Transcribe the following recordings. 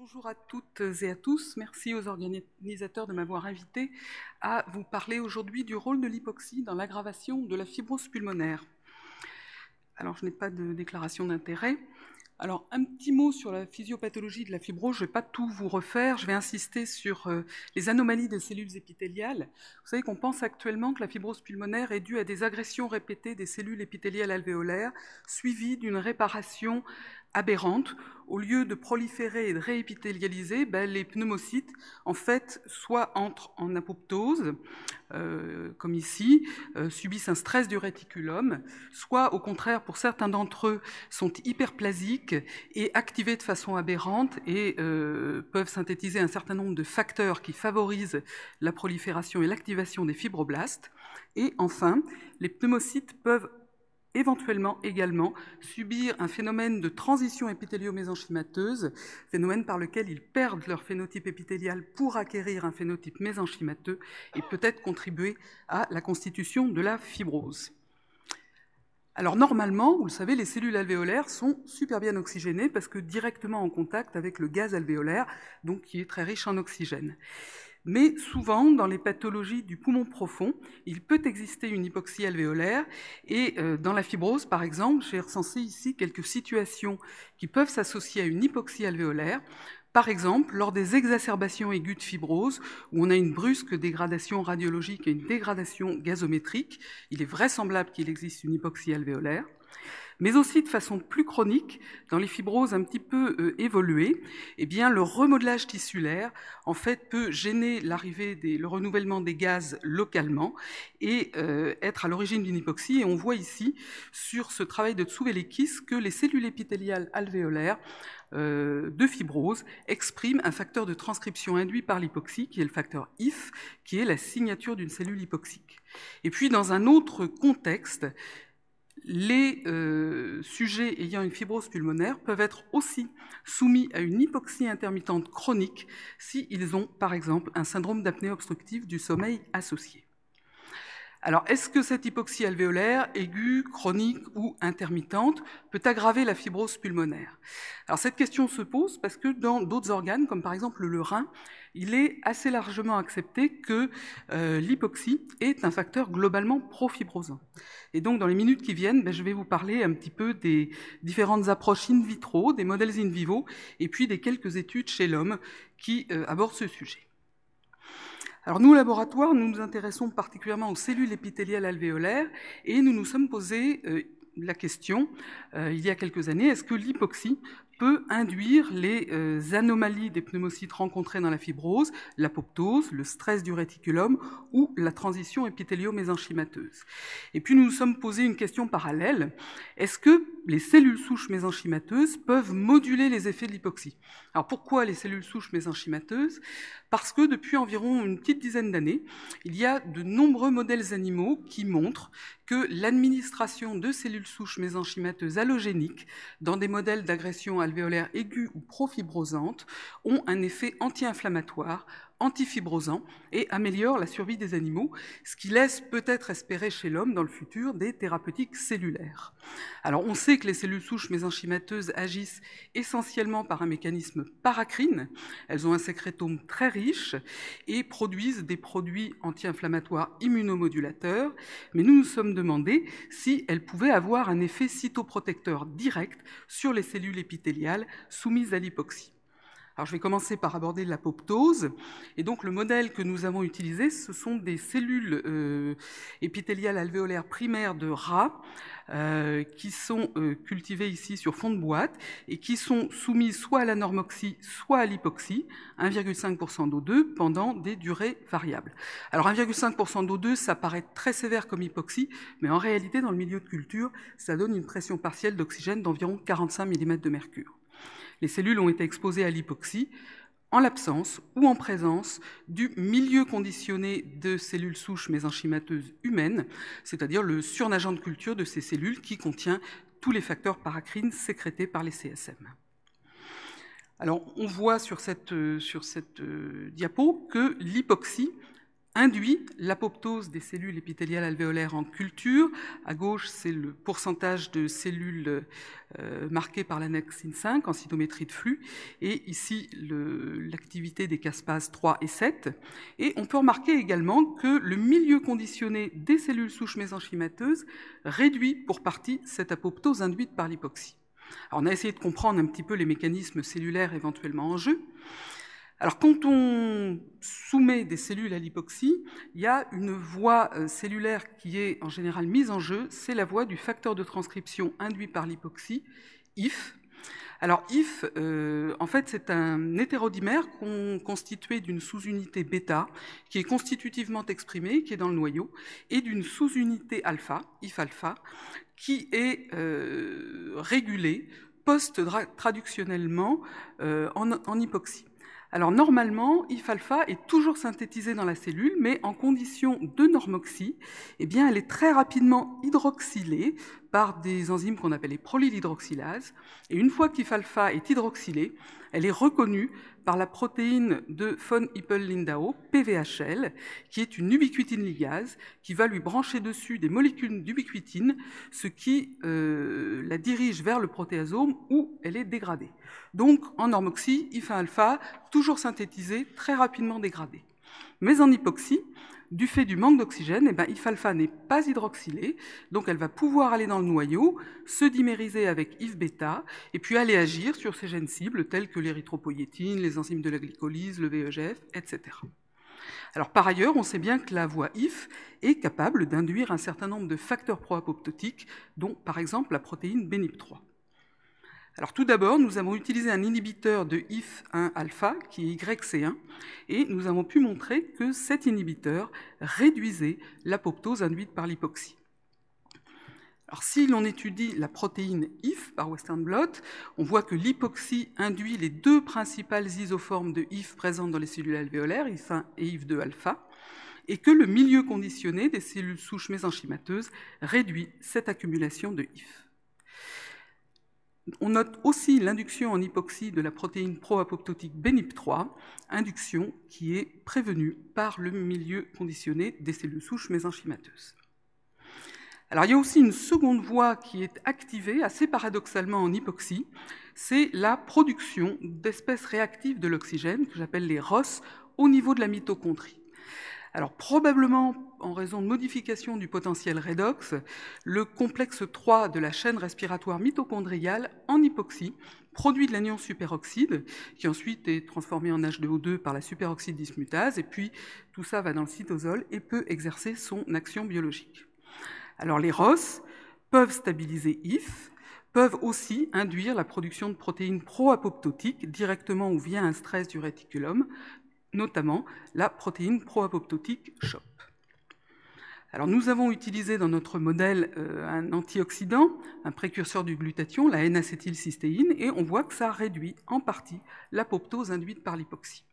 Bonjour à toutes et à tous. Merci aux organisateurs de m'avoir invité à vous parler aujourd'hui du rôle de l'hypoxie dans l'aggravation de la fibrose pulmonaire. Alors, je n'ai pas de déclaration d'intérêt. Alors, un petit mot sur la physiopathologie de la fibrose. Je ne vais pas tout vous refaire. Je vais insister sur euh, les anomalies des cellules épithéliales. Vous savez qu'on pense actuellement que la fibrose pulmonaire est due à des agressions répétées des cellules épithéliales alvéolaires, suivies d'une réparation aberrante, au lieu de proliférer et de réépithélialiser, ben, les pneumocytes, en fait, soit entrent en apoptose, euh, comme ici, euh, subissent un stress du réticulum, soit, au contraire, pour certains d'entre eux, sont hyperplasiques et activés de façon aberrante et euh, peuvent synthétiser un certain nombre de facteurs qui favorisent la prolifération et l'activation des fibroblastes. Et enfin, les pneumocytes peuvent éventuellement également subir un phénomène de transition épithélio-mésenchymateuse, phénomène par lequel ils perdent leur phénotype épithélial pour acquérir un phénotype mésenchymateux et peut-être contribuer à la constitution de la fibrose. Alors normalement, vous le savez, les cellules alvéolaires sont super bien oxygénées parce que directement en contact avec le gaz alvéolaire, donc qui est très riche en oxygène. Mais souvent, dans les pathologies du poumon profond, il peut exister une hypoxie alvéolaire. Et euh, dans la fibrose, par exemple, j'ai recensé ici quelques situations qui peuvent s'associer à une hypoxie alvéolaire. Par exemple, lors des exacerbations aiguës de fibrose, où on a une brusque dégradation radiologique et une dégradation gazométrique, il est vraisemblable qu'il existe une hypoxie alvéolaire mais aussi de façon plus chronique, dans les fibroses un petit peu euh, évoluées, eh bien, le remodelage tissulaire, en fait, peut gêner l'arrivée le renouvellement des gaz localement et euh, être à l'origine d'une hypoxie. Et on voit ici, sur ce travail de Tsouvelekis, que les cellules épithéliales alvéolaires euh, de fibrose expriment un facteur de transcription induit par l'hypoxie, qui est le facteur IF, qui est la signature d'une cellule hypoxique. Et puis, dans un autre contexte, les euh, sujets ayant une fibrose pulmonaire peuvent être aussi soumis à une hypoxie intermittente chronique s'ils ont, par exemple, un syndrome d'apnée obstructive du sommeil associé. Alors, est-ce que cette hypoxie alvéolaire, aiguë, chronique ou intermittente, peut aggraver la fibrose pulmonaire? Alors, cette question se pose parce que dans d'autres organes, comme par exemple le rein, il est assez largement accepté que euh, l'hypoxie est un facteur globalement profibrosant. Et donc, dans les minutes qui viennent, ben, je vais vous parler un petit peu des différentes approches in vitro, des modèles in vivo, et puis des quelques études chez l'homme qui euh, abordent ce sujet. Alors nous, au laboratoire, nous nous intéressons particulièrement aux cellules épithéliales alvéolaires et nous nous sommes posé euh, la question, il y a quelques années, est-ce que l'hypoxie peut induire les euh, anomalies des pneumocytes rencontrées dans la fibrose, l'apoptose, le stress du réticulum ou la transition épithélio-mésenchymateuse. Et puis nous nous sommes posé une question parallèle. Est-ce que les cellules souches mésenchymateuses peuvent moduler les effets de l'hypoxie? Alors pourquoi les cellules souches mésenchymateuses? Parce que depuis environ une petite dizaine d'années, il y a de nombreux modèles animaux qui montrent que l'administration de cellules souches mésenchymateuses allogéniques dans des modèles d'agression alvéolaire aiguë ou profibrosante ont un effet anti-inflammatoire, antifibrosant et améliore la survie des animaux, ce qui laisse peut-être espérer chez l'homme dans le futur des thérapeutiques cellulaires. Alors on sait que les cellules souches mésenchymateuses agissent essentiellement par un mécanisme paracrine, elles ont un sécrétome très riche et produisent des produits anti-inflammatoires immunomodulateurs, mais nous nous sommes demandé si elles pouvaient avoir un effet cytoprotecteur direct sur les cellules épithéliales soumises à l'hypoxie. Alors, je vais commencer par aborder l'apoptose. Et donc, le modèle que nous avons utilisé, ce sont des cellules euh, épithéliales alvéolaires primaires de rats euh, qui sont euh, cultivées ici sur fond de boîte et qui sont soumises soit à la normoxie, soit à l'hypoxie, 1,5% d'O2 pendant des durées variables. Alors, 1,5% d'O2, ça paraît très sévère comme hypoxie, mais en réalité, dans le milieu de culture, ça donne une pression partielle d'oxygène d'environ 45 mm de mercure les cellules ont été exposées à l'hypoxie en l'absence ou en présence du milieu conditionné de cellules souches mésenchymateuses humaines, c'est-à-dire le surnageant de culture de ces cellules qui contient tous les facteurs paracrines sécrétés par les CSM. Alors, on voit sur cette, cette euh, diapo que l'hypoxie induit l'apoptose des cellules épithéliales alvéolaires en culture. À gauche, c'est le pourcentage de cellules euh, marquées par l'annexine 5 en cytométrie de flux, et ici l'activité des caspases 3 et 7. Et on peut remarquer également que le milieu conditionné des cellules souches mésenchymateuses réduit pour partie cette apoptose induite par l'hypoxie. on a essayé de comprendre un petit peu les mécanismes cellulaires éventuellement en jeu. Alors quand on soumet des cellules à l'hypoxie, il y a une voie euh, cellulaire qui est en général mise en jeu, c'est la voie du facteur de transcription induit par l'hypoxie, IF. Alors IF, euh, en fait, c'est un hétérodimère constitué d'une sous-unité bêta qui est constitutivement exprimée, qui est dans le noyau, et d'une sous-unité alpha, IF alpha, qui est euh, régulée post-traductionnellement en hypoxie. Alors normalement, IF-alpha est toujours synthétisé dans la cellule, mais en condition de normoxie, eh bien, elle est très rapidement hydroxylée par des enzymes qu'on appelle les prolylhydroxylases. Et une fois qu'IF-alpha est hydroxylée, elle est reconnue par la protéine de von Hippel-Lindau, PVHL, qui est une ubiquitine ligase, qui va lui brancher dessus des molécules d'ubiquitine, ce qui euh, la dirige vers le protéasome où elle est dégradée. Donc, en normoxie, IF1-alpha, toujours synthétisé, très rapidement dégradé. Mais en hypoxie, du fait du manque d'oxygène, eh ben, IF-alpha n'est pas hydroxylé, donc elle va pouvoir aller dans le noyau, se dimériser avec IF-bêta, et puis aller agir sur ces gènes cibles tels que l'érythropoïétine, les enzymes de la glycolyse, le VEGF, etc. Alors par ailleurs, on sait bien que la voie IF est capable d'induire un certain nombre de facteurs pro-apoptotiques, dont par exemple la protéine BNIP3. Alors tout d'abord, nous avons utilisé un inhibiteur de IF1-alpha, qui est YC1, et nous avons pu montrer que cet inhibiteur réduisait l'apoptose induite par l'hypoxie. Alors si l'on étudie la protéine IF par Western blot, on voit que l'hypoxie induit les deux principales isoformes de IF présentes dans les cellules alvéolaires, IF1 et IF2-alpha, et que le milieu conditionné des cellules souches mésenchymateuses réduit cette accumulation de IF. On note aussi l'induction en hypoxie de la protéine pro-apoptotique BNIP3, induction qui est prévenue par le milieu conditionné des cellules souches mésenchymateuses. Alors il y a aussi une seconde voie qui est activée assez paradoxalement en hypoxie, c'est la production d'espèces réactives de l'oxygène que j'appelle les ROS au niveau de la mitochondrie. Alors probablement en raison de modification du potentiel redox, le complexe 3 de la chaîne respiratoire mitochondriale en hypoxie produit de l'anion superoxyde qui ensuite est transformé en H2O2 par la superoxyde dismutase et puis tout ça va dans le cytosol et peut exercer son action biologique. Alors les ROS peuvent stabiliser IF, peuvent aussi induire la production de protéines pro-apoptotiques directement ou via un stress du réticulum, notamment la protéine pro-apoptotique CHOP. Alors nous avons utilisé dans notre modèle euh, un antioxydant, un précurseur du glutathion, la N-acétylcystéine, et on voit que ça réduit en partie l'apoptose induite par l'hypoxie.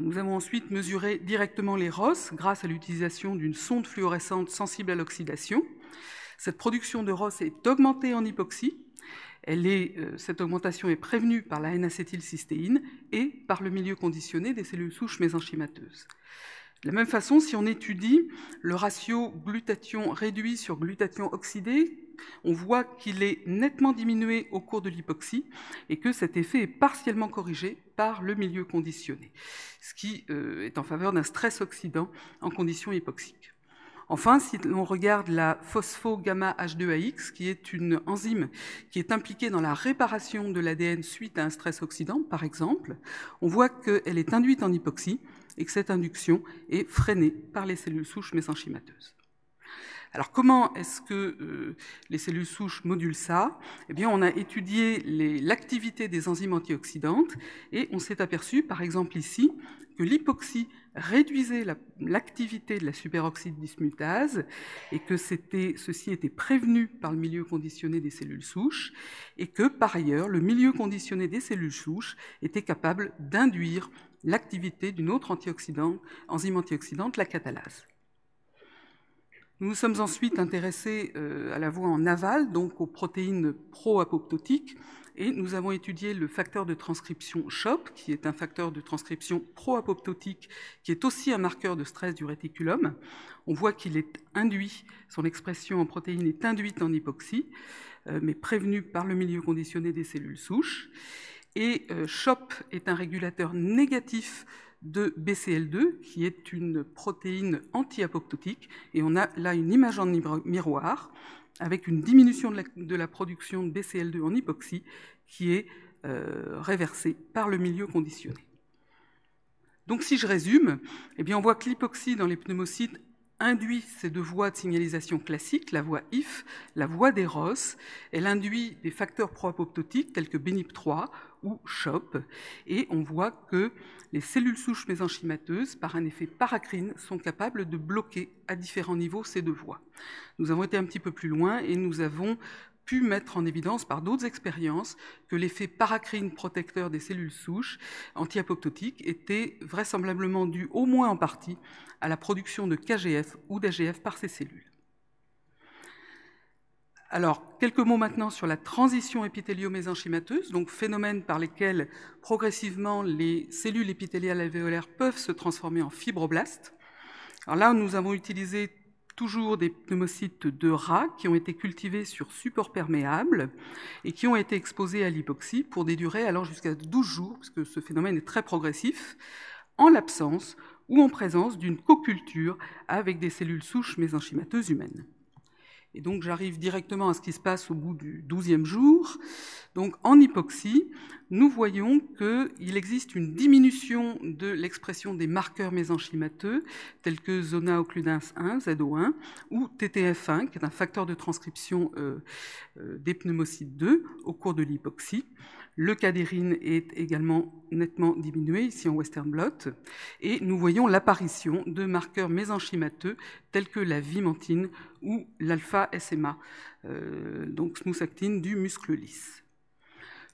Nous avons ensuite mesuré directement les ROS grâce à l'utilisation d'une sonde fluorescente sensible à l'oxydation. Cette production de ROS est augmentée en hypoxie euh, cette augmentation est prévenue par la N-acétylcystéine et par le milieu conditionné des cellules souches mésenchymateuses. De la même façon, si on étudie le ratio glutathion réduit sur glutathion oxydé, on voit qu'il est nettement diminué au cours de l'hypoxie et que cet effet est partiellement corrigé par le milieu conditionné, ce qui euh, est en faveur d'un stress oxydant en conditions hypoxiques. Enfin, si l'on regarde la phospho-gamma H2AX, qui est une enzyme qui est impliquée dans la réparation de l'ADN suite à un stress oxydant, par exemple, on voit qu'elle est induite en hypoxie et que cette induction est freinée par les cellules souches mésenchymateuses. Alors comment est-ce que euh, les cellules souches modulent ça? Eh bien, on a étudié l'activité des enzymes antioxydantes et on s'est aperçu, par exemple ici, que l'hypoxie réduisait l'activité de la superoxyde dismutase et que ceci était prévenu par le milieu conditionné des cellules souches et que par ailleurs le milieu conditionné des cellules souches était capable d'induire l'activité d'une autre enzyme antioxydante, la catalase. Nous sommes ensuite intéressés à la voie en aval, donc aux protéines pro-apoptotiques, et nous avons étudié le facteur de transcription CHOP, qui est un facteur de transcription pro-apoptotique, qui est aussi un marqueur de stress du réticulum. On voit qu'il est induit, son expression en protéines est induite en hypoxie, euh, mais prévenue par le milieu conditionné des cellules souches. Et euh, CHOP est un régulateur négatif de BCL2, qui est une protéine anti-apoptotique. Et on a là une image en miroir avec une diminution de la, production de BCL2 en hypoxie qui est euh, réversée par le milieu conditionné. Donc si je résume, eh bien on voit que l'hypoxie dans les pneumocytes induit ces deux voies de signalisation classiques, la voie IF, la voie d'Eros. Elle induit des facteurs pro-apoptotiques tels que BNIP3 ou CHOP. Et on voit que les cellules souches mésenchymateuses, par un effet paracrine, sont capables de bloquer à différents niveaux ces deux voies. Nous avons été un petit peu plus loin et nous avons pu mettre en évidence par d'autres expériences que l'effet paracrine protecteur des cellules souches anti-apoptotiques était vraisemblablement dû au moins en partie à la production de KGF ou d'AGF par ces cellules. Alors, quelques mots maintenant sur la transition épithélio-mésenchymateuse, donc phénomène par lesquels progressivement les cellules épithéliales alvéolaires peuvent se transformer en fibroblastes. Alors là, nous avons utilisé toujours des pneumocytes de rats qui ont été cultivés sur support perméable et qui ont été exposés à l'hypoxie pour des durées allant jusqu'à 12 jours, puisque ce phénomène est très progressif, en l'absence ou en présence d'une co-culture avec des cellules souches mésenchymateuses humaines. Et donc j'arrive directement à ce qui se passe au bout du douzième jour. Donc en hypoxie, nous voyons qu'il existe une diminution de l'expression des marqueurs mésenchymateux tels que zona occludens 1, ZO1, ou TTF1, qui est un facteur de transcription euh, euh, des pneumocytes 2 au cours de l'hypoxie. Le cadérine est également nettement diminué, ici en western blot, et nous voyons l'apparition de marqueurs mésenchymateux tels que la vimentine ou l'alpha-SMA, euh, donc smooth actine du muscle lisse.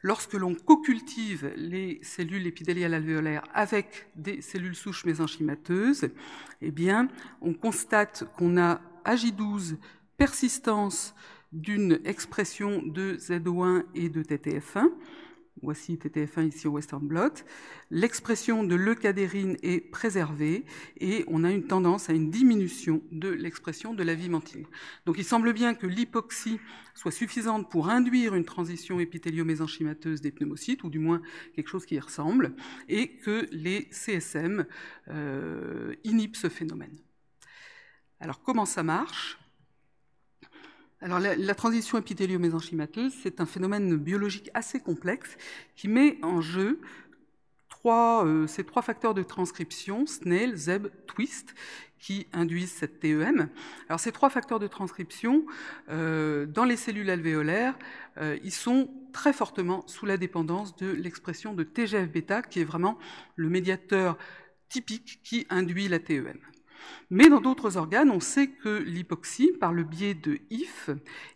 Lorsque l'on co-cultive les cellules épidéliales alvéolaires avec des cellules souches mésenchymateuses, eh bien, on constate qu'on a AJ12 persistance d'une expression de ZO1 et de TTF1, Voici TTF1 ici au Western Blot. L'expression de leucadérine est préservée et on a une tendance à une diminution de l'expression de la vimentine. Donc il semble bien que l'hypoxie soit suffisante pour induire une transition épithélio-mésenchymateuse des pneumocytes, ou du moins quelque chose qui y ressemble, et que les CSM euh, inhibent ce phénomène. Alors comment ça marche? Alors la, transition épithélio-mésenchymateuse, c'est un phénomène biologique assez complexe qui met en jeu euh, ces trois facteurs de transcription, SNEL, ZEB, TWIST, qui induisent cette TEM. Alors ces trois facteurs de transcription, euh, dans les cellules alvéolaires, euh, ils sont très fortement sous la dépendance de l'expression de TGF-bêta, qui est vraiment le médiateur typique qui induit la TEM. Mais dans d'autres organes, on sait que l'hypoxie, par le biais de IF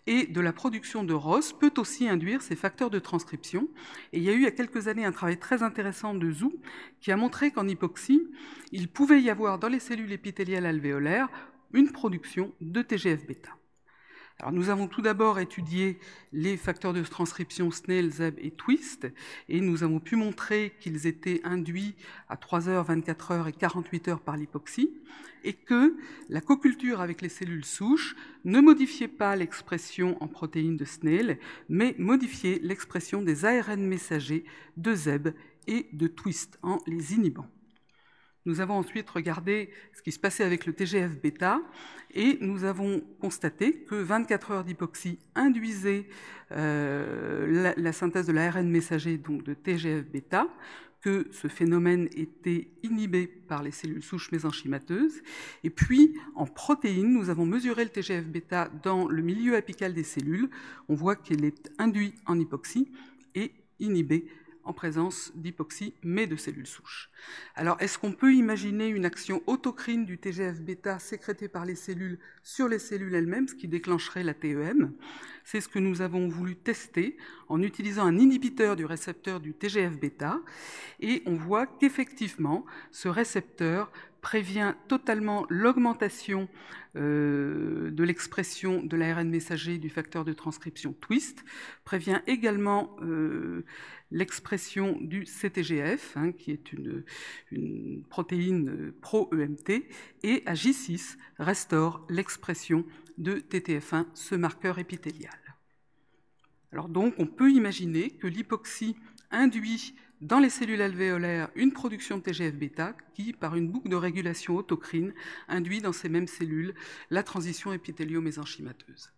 et de la production de ROS, peut aussi induire ces facteurs de transcription. Et il y a eu il y a quelques années un travail très intéressant de Zhu qui a montré qu'en hypoxie, il pouvait y avoir dans les cellules épithéliales alvéolaires une production de TGF-bêta nous avons tout d'abord étudié les facteurs de transcription SNEL, ZEB et TWIST, et nous avons pu montrer qu'ils étaient induits à 3 heures, 24 heures et 48 heures par l'hypoxie, et que la coculture avec les cellules souches ne modifiait pas l'expression en protéines de SNEL, mais modifiait l'expression des ARN messagers de ZEB et de TWIST en les inhibant. Nous avons ensuite regardé ce qui se passait avec le TGF-bêta et nous avons constaté que 24 heures d'hypoxie induisaient euh, la, synthèse de l'ARN messager donc de TGF-bêta, que ce phénomène était inhibé par les cellules souches mésenchymateuses. Et puis, en protéines, nous avons mesuré le TGF-bêta dans le milieu apical des cellules. On voit qu'il est induit en hypoxie et inhibé en présence d'hypoxie, mais de cellules souches. Alors, est-ce qu'on peut imaginer une action autocrine du TGF-bêta sécrétée par les cellules sur les cellules elles-mêmes, ce qui déclencherait la TEM C'est ce que nous avons voulu tester en utilisant un inhibiteur du récepteur du TGF-bêta, et on voit qu'effectivement, ce récepteur prévient totalement l'augmentation euh, de l'expression de l'ARN messager du facteur de transcription twist, prévient également euh, l'expression du CTGF, hein, qui est une, une protéine pro-EMT, et à J6 restaure l'expression de TTF1, ce marqueur épithélial. Alors donc, on peut imaginer que l'hypoxie induit dans les cellules alvéolaires une production de TGF-bêta qui, par une boucle de régulation autocrine, induit dans ces mêmes cellules la transition épithélio-mésenchymateuse.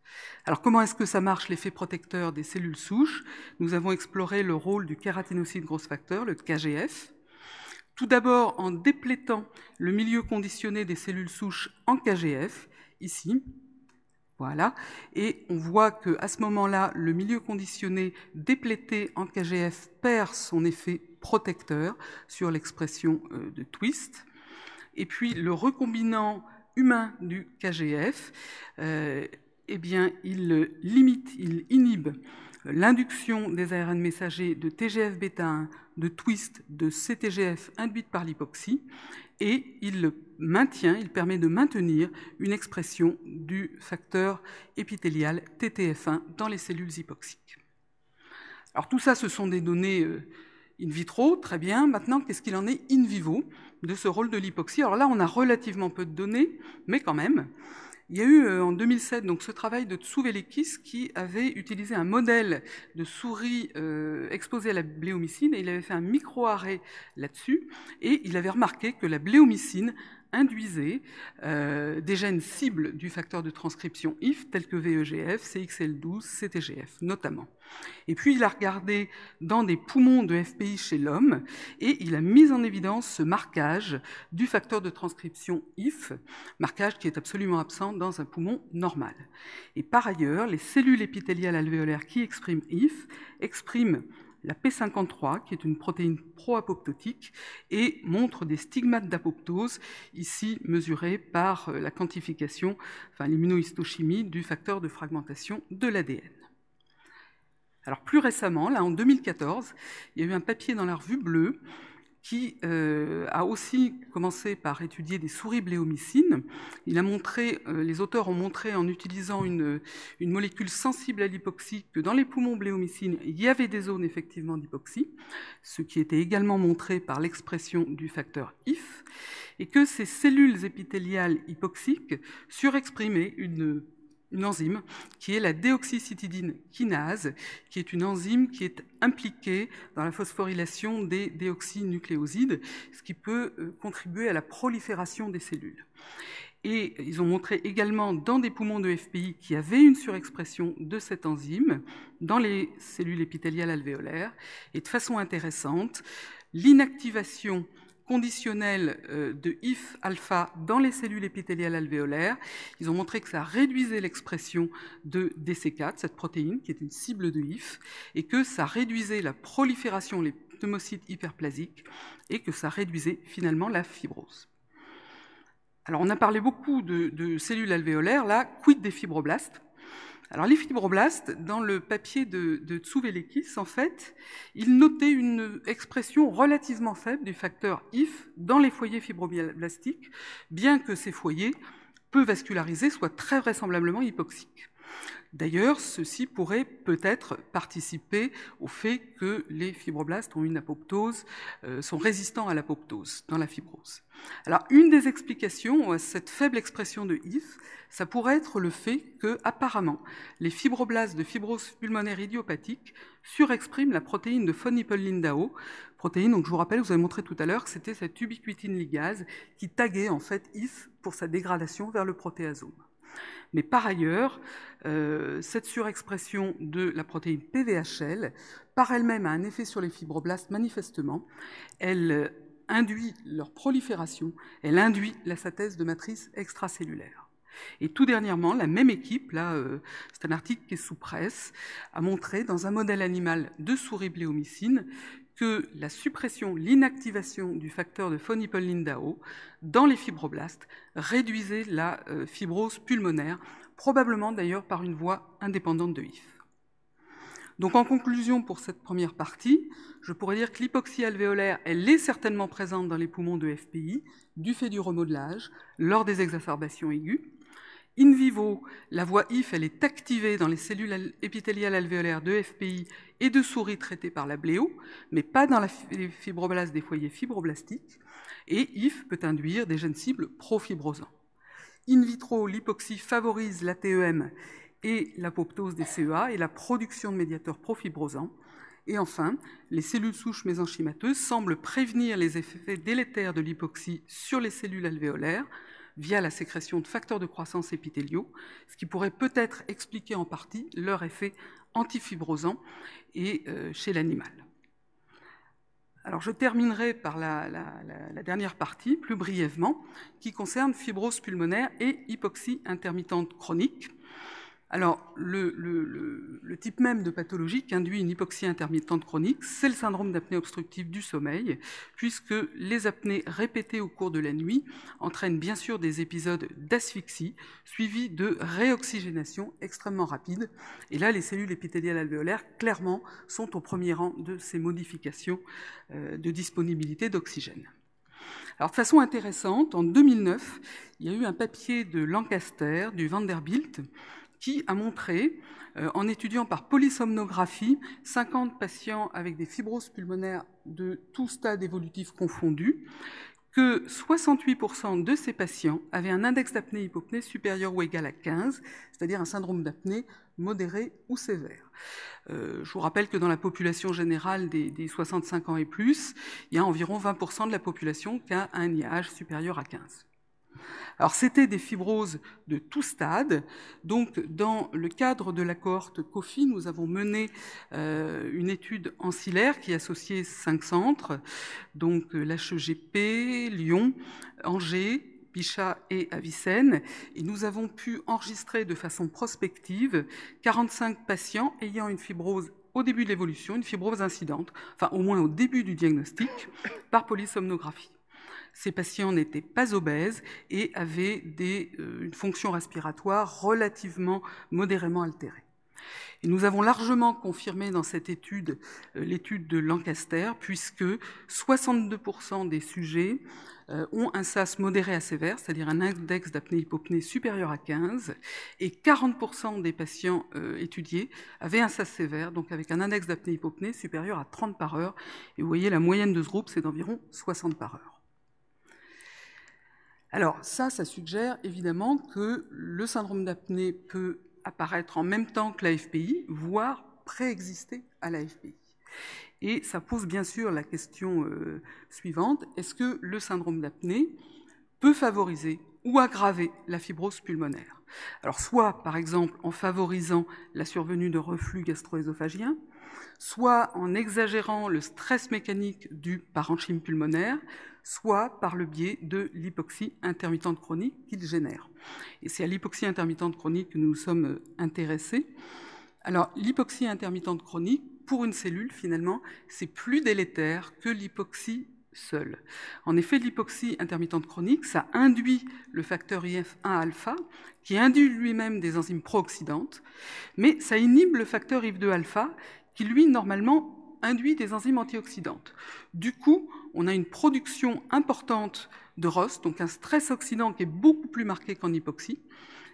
Alors comment est-ce que ça marche l'effet protecteur des cellules souches? Nous avons exploré le rôle du kératinocyte grosse facteur, le KGF. Tout d'abord en déplétant le milieu conditionné des cellules souches en KGF, ici, voilà. Et on voit qu'à ce moment-là, le milieu conditionné déplété en KGF perd son effet protecteur sur l'expression euh, de twist. Et puis le recombinant humain du KGF, euh, eh bien, il limite, il inhibe l'induction des ARN messagers de TGF-bêta1, de twist, de CTGF induite par l'hypoxie, et il maintient, il permet de maintenir une expression du facteur épithélial TTF1 dans les cellules hypoxiques. Alors tout ça, ce sont des données euh, in vitro, très bien. Maintenant, qu'est-ce qu'il en est in vivo de ce rôle de l'hypoxie? Alors là, on a relativement peu de données, mais quand même. Il y a eu euh, en 2007 donc ce travail de Tsouvelekis qui avait utilisé un modèle de souris euh, exposée à la bléomycine et il avait fait un micro-arrêt là-dessus et il avait remarqué que la bléomycine induisait euh, des gènes cibles du facteur de transcription IF tels que VEGF, CXL12, CTGF notamment. Et puis il a regardé dans des poumons de FPI chez l'homme et il a mis en évidence ce marquage du facteur de transcription IF, marquage qui est absolument absent dans un poumon normal. Et par ailleurs, les cellules épithéliales alvéolaires qui expriment IF expriment la P53, qui est une protéine pro-apoptotique, et montre des stigmates d'apoptose, ici mesurés par euh, la quantification, enfin l'immunohistochimie du facteur de fragmentation de l'ADN. Alors plus récemment, là en 2014, il y a eu un papier dans la revue Bleue qui euh, a aussi commencé par étudier des souris bléomycines. Il a montré, euh, les auteurs ont montré en utilisant une, une molécule sensible à l'hypoxie que dans les poumons bléomycines, il y avait des zones effectivement d'hypoxie, ce qui était également montré par l'expression du facteur IF, et que ces cellules épithéliales hypoxiques surexprimaient une une enzyme qui est la déoxycytidine kinase, qui est une enzyme qui est impliquée dans la phosphorylation des déoxynucléosides, ce qui peut euh, contribuer à la prolifération des cellules. Et ils ont montré également dans des poumons de FPI qu'il y avait une surexpression de cette enzyme dans les cellules épithéliales alvéolaires. Et de façon intéressante, l'inactivation conditionnel euh, de IF alpha dans les cellules épithéliales alvéolaires. Ils ont montré que ça réduisait l'expression de DC4, cette protéine qui est une cible de IF, et que ça réduisait la prolifération des pneumocytes hyperplasiques et que ça réduisait finalement la fibrose. Alors on a parlé beaucoup de, de cellules alvéolaires, là, quid des fibroblastes? Alors les fibroblastes, dans le papier de, de Tsouvelekis, en fait, il notait une expression relativement faible du facteur IF dans les foyers fibroblastiques, bien que ces foyers peu vascularisés soient très vraisemblablement hypoxiques. D'ailleurs, ceci pourrait peut-être participer au fait que les fibroblastes ont une apoptose, euh, sont résistants à l'apoptose dans la fibrose. Alors, une des explications à cette faible expression de IF, ça pourrait être le fait que, apparemment, les fibroblastes de fibrose pulmonaire idiopathique surexpriment la protéine de von Hippel-Lindau, protéine, donc je vous rappelle, vous avez montré tout à l'heure que c'était cette ubiquitine ligase qui taguait en fait IF pour sa dégradation vers le protéasome. Mais par ailleurs, euh, cette surexpression de la protéine PVHL, par elle-même, a un effet sur les fibroblastes manifestement. Elle euh, induit leur prolifération, elle induit la synthèse de matrices extracellulaires. Et tout dernièrement, la même équipe, là, euh, c'est un article qui est sous presse, a montré dans un modèle animal de souris bléomycine que la suppression, l'inactivation du facteur de von Hippel-Lindau dans les fibroblastes réduisait la euh, fibrose pulmonaire, probablement d'ailleurs par une voie indépendante de HIF. Donc en conclusion pour cette première partie, je pourrais dire que l'hypoxie alvéolaire, elle est certainement présente dans les poumons de FPI du fait du remodelage lors des exacerbations aiguës. In vivo, la voie IF est activée dans les cellules épithéliales alvéolaires de FPI et de souris traitées par la bléo, mais pas dans les fibroblastes des foyers fibroblastiques. Et IF peut induire des gènes cibles profibrosants. In vitro, l'hypoxie favorise la TEM et l'apoptose des CEA et la production de médiateurs profibrosants. Et enfin, les cellules souches mésenchymateuses semblent prévenir les effets délétères de l'hypoxie sur les cellules alvéolaires via la sécrétion de facteurs de croissance épithéliaux, ce qui pourrait peut-être expliquer en partie leur effet antifibrosant euh, chez l'animal. Alors je terminerai par la, dernière partie, plus brièvement, qui concerne fibrose pulmonaire et hypoxie intermittente chronique. Alors, le, type même de pathologie qui induit une hypoxie intermittente chronique, c'est le syndrome d'apnée obstructive du sommeil, puisque les apnées répétées au cours de la nuit entraînent bien sûr des épisodes d'asphyxie, suivis de réoxygénation extrêmement rapide. Et là, les cellules épithéliales alvéolaires, clairement, sont au premier rang de ces modifications euh, de disponibilité d'oxygène. Alors, de façon intéressante, en 2009, il y a eu un papier de Lancaster, du Vanderbilt, qui a montré, euh, en étudiant par polysomnographie 50 patients avec des fibroses pulmonaires de tout stade évolutif confondu, que 68% de ces patients avaient un index d'apnée-hypopnée supérieur ou égal à 15, c'est-à-dire un syndrome d'apnée modéré ou sévère. Euh, je vous rappelle que dans la population générale des, des, 65 ans et plus, il y a environ 20% de la population qui a un IAH supérieur à 15. Alors c'était des fibroses de tout stade. Donc dans le cadre de la cohorte COFI, nous avons mené euh, une étude ancillaire qui associait cinq centres, donc l'HEGP, Lyon, Angers, Bichat et Avicenne, et nous avons pu enregistrer de façon prospective 45 patients ayant une fibrose au début de l'évolution, une fibrose incidente, enfin au moins au début du diagnostic, par polysomnographie. Ces patients n'étaient pas obèses et avaient euh, une fonction respiratoire relativement modérément altérée. Et nous avons largement confirmé dans cette étude euh, l'étude de Lancaster, puisque 62% des sujets euh, ont un SAS modéré à sévère, c'est-à-dire un index d'apnée-hypopnée supérieur à 15, et 40% des patients étudiés avaient un SAS sévère, donc avec un index d'apnée-hypopnée supérieur à 30 par heure. Et vous voyez, la moyenne de ce groupe, c'est d'environ 60 par heure. Alors ça, ça suggère évidemment que le syndrome d'apnée peut apparaître en même temps que l'AFPI, voire préexister à l'AFPI. Et ça pose bien sûr la question euh, suivante, est-ce que le syndrome d'apnée peut favoriser ou aggraver la fibrose pulmonaire? Alors soit par exemple en favorisant la survenue de reflux gastro-œsophagien, soit en exagérant le stress mécanique du parenchyme pulmonaire, soit par le biais de l'hypoxie intermittente chronique qu'il génère. Et c'est à l'hypoxie intermittente chronique que nous nous sommes intéressés. Alors, l'hypoxie intermittente chronique, pour une cellule, finalement, c'est plus délétère que l'hypoxie seule. En effet, l'hypoxie intermittente chronique, ça induit le facteur IF1-alpha, qui induit lui-même des enzymes pro-oxydantes, mais ça inhibe le facteur IF2-alpha, qui lui, normalement, induit des enzymes antioxydantes. Du coup, on a une production importante de ROS, donc un stress oxydant qui est beaucoup plus marqué qu'en hypoxie.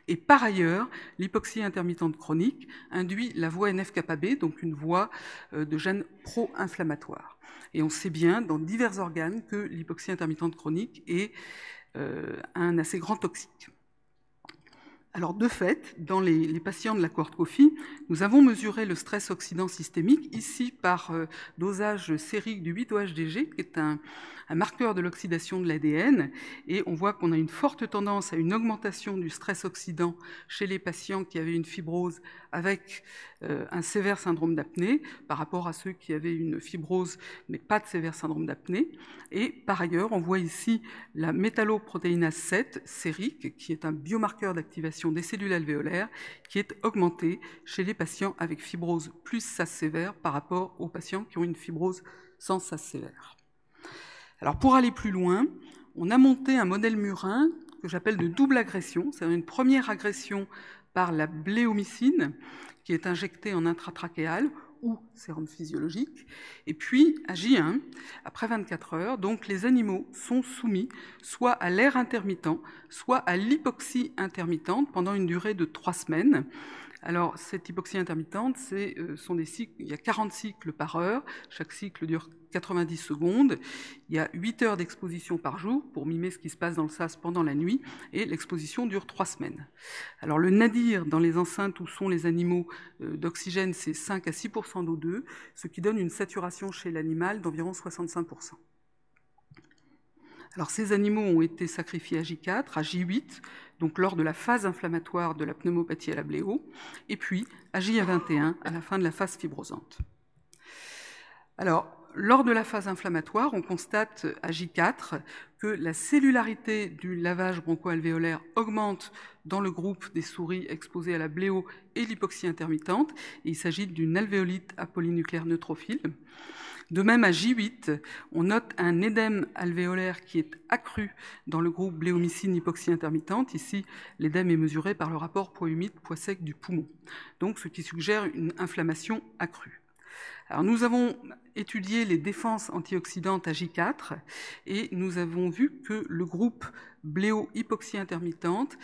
Et par ailleurs, l'hypoxie intermittente chronique induit la voie NF-kappa-B, donc une voie euh, de gènes pro-inflammatoires. Et on sait bien dans divers organes que l'hypoxie intermittente chronique est euh, un assez grand toxique. Alors de fait, dans les, patients de la cohorte COFI, nous avons mesuré le stress oxydant systémique, ici par euh, dosage sérique du 8-OHDG, qui est un, marqueur de l'oxydation de l'ADN, et on voit qu'on a une forte tendance à une augmentation du stress oxydant chez les patients qui avaient une fibrose avec un sévère syndrome d'apnée par rapport à ceux qui avaient une fibrose mais pas de sévère syndrome d'apnée. Et par ailleurs, on voit ici la métalloprotéinase 7 sérique, qui est un biomarqueur d'activation des cellules alvéolaires, qui est augmenté chez les patients avec fibrose plus SAS sévère par rapport aux patients qui ont une fibrose sans SAS sévère. Alors pour aller plus loin, on a monté un modèle murin que j'appelle de double agression. C'est une première agression par la bléomycine qui est injectée en intratrachéal ou sérum physiologique. Et puis, à J1, après 24 heures, donc les animaux sont soumis soit à l'air intermittent, soit à l'hypoxie intermittente pendant une durée de trois semaines. Alors, cette hypoxie intermittente, c'est, euh, sont des cycles, il y a 40 cycles par heure, chaque cycle dure 90 secondes, il y a 8 heures d'exposition par jour pour mimer ce qui se passe dans le sas pendant la nuit, et l'exposition dure 3 semaines. Alors, le nadir dans les enceintes où sont les animaux euh, d'oxygène, c'est 5 à 6% d'O2, ce qui donne une saturation chez l'animal d'environ 65% alors ces animaux ont été sacrifiés à J4, à J8, donc lors de la phase inflammatoire de la pneumopathie à la bléo, et puis à J21 à la fin de la phase fibrosante. Alors, lors de la phase inflammatoire, on constate à J4 que la cellularité du lavage bronchoalvéolaire augmente dans le groupe des souris exposées à la bléo et l'hypoxie intermittente. il s'agit d'une alvéolite à polynucléaire neutrophile. De même, à J8, on note un édème alvéolaire qui est accru dans le groupe bléomycine hypoxie intermittente. Ici, l'édème est mesuré par le rapport poids humide, poids sec du poumon. Donc, ce qui suggère une inflammation accrue. Nous avons étudié les défenses antioxydantes à J4 et nous avons vu que le groupe bléo-hypoxie intermittente,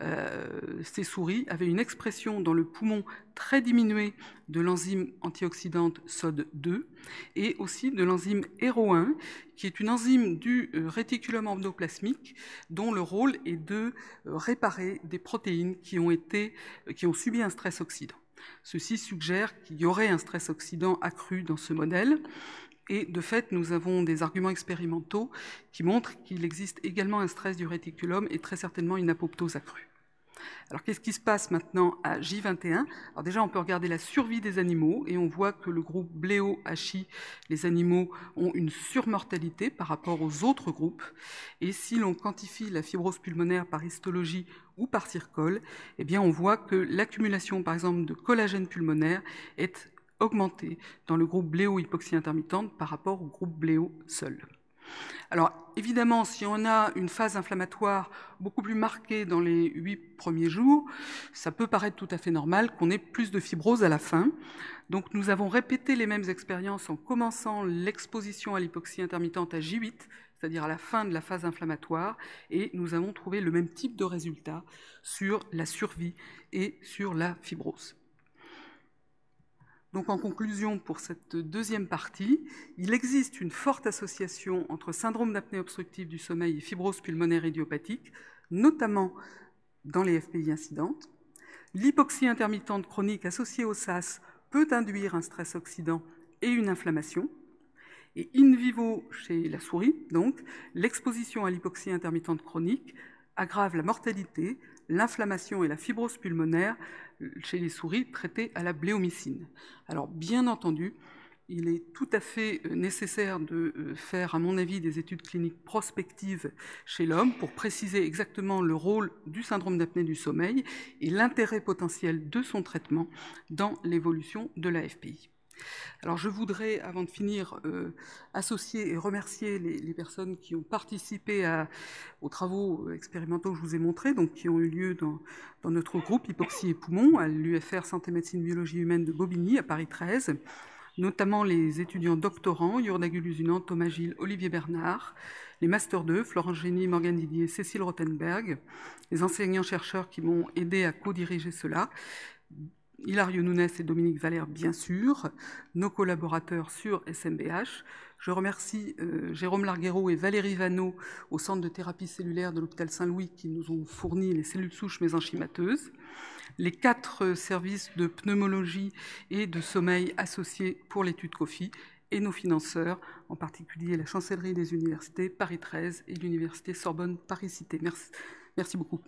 euh, ces souris avaient une expression dans le poumon très diminuée de l'enzyme antioxydante SOD2 et aussi de l'enzyme HERO1, qui est une enzyme du euh, réticulum endoplasmique dont le rôle est de euh, réparer des protéines qui ont subi un stress oxydant. Ceci suggère qu'il y aurait un stress oxydant accru dans ce modèle. Et de fait, nous avons des arguments expérimentaux qui montrent qu'il existe également un stress du réticulum et très certainement une apoptose accrue. Alors qu'est-ce qui se passe maintenant à J21 Alors déjà, on peut regarder la survie des animaux et on voit que le groupe Bléo-HI, les animaux ont une surmortalité par rapport aux autres groupes. Et si l'on quantifie la fibrose pulmonaire par histologie ou par circole, eh bien on voit que l'accumulation, par exemple, de collagène pulmonaire est augmentée dans le groupe Bléo-hypoxie intermittente par rapport au groupe Bléo seul. Alors évidemment, si on a une phase inflammatoire beaucoup plus marquée dans les huit premiers jours, ça peut paraître tout à fait normal qu'on ait plus de fibrose à la fin. Donc nous avons répété les mêmes expériences en commençant l'exposition à l'hypoxie intermittente à J8, c'est-à-dire à la fin de la phase inflammatoire, et nous avons trouvé le même type de résultat sur la survie et sur la fibrose. Donc en conclusion pour cette deuxième partie, il existe une forte association entre syndrome d'apnée obstructive du sommeil et fibrose pulmonaire idiopathique, notamment dans les FPI incidentes. L'hypoxie intermittente chronique associée au SAS peut induire un stress oxydant et une inflammation. Et in vivo chez la souris, donc, l'exposition à l'hypoxie intermittente chronique aggrave la mortalité, l'inflammation et la fibrose pulmonaire chez les souris traitées à la bléomycine. Alors bien entendu, il est tout à fait euh, nécessaire de euh, faire, à mon avis, des études cliniques prospectives chez l'homme pour préciser exactement le rôle du syndrome d'apnée du sommeil et l'intérêt potentiel de son traitement dans l'évolution de la FPI. Alors je voudrais, avant de finir, euh, associer et remercier les, personnes qui ont participé aux travaux expérimentaux que je vous ai montrés, donc qui ont eu lieu dans, notre groupe Hypoxie et Poumons, à l'UFR Santé Médecine Biologie Humaine de Bobigny, à Paris 13, notamment les étudiants doctorants, Yurda Guluzunan, Thomas Gilles, Olivier Bernard, les Master 2, Florence Génie, Morgane Didier, Cécile Rothenberg, les enseignants-chercheurs qui m'ont aidé à co-diriger cela, Hilario Nunes et Dominique Valère, bien sûr, nos collaborateurs sur SMBH. Je remercie euh, Jérôme Larguero et Valérie Vanneau au Centre de thérapie cellulaire de l'hôpital Saint-Louis qui nous ont fourni les cellules souches mésenchymateuses, les quatre services de pneumologie et de sommeil associés pour l'étude COFI et nos financeurs, en particulier la chancellerie des universités Paris 13 et l'université Sorbonne Paris Cité. Merci beaucoup.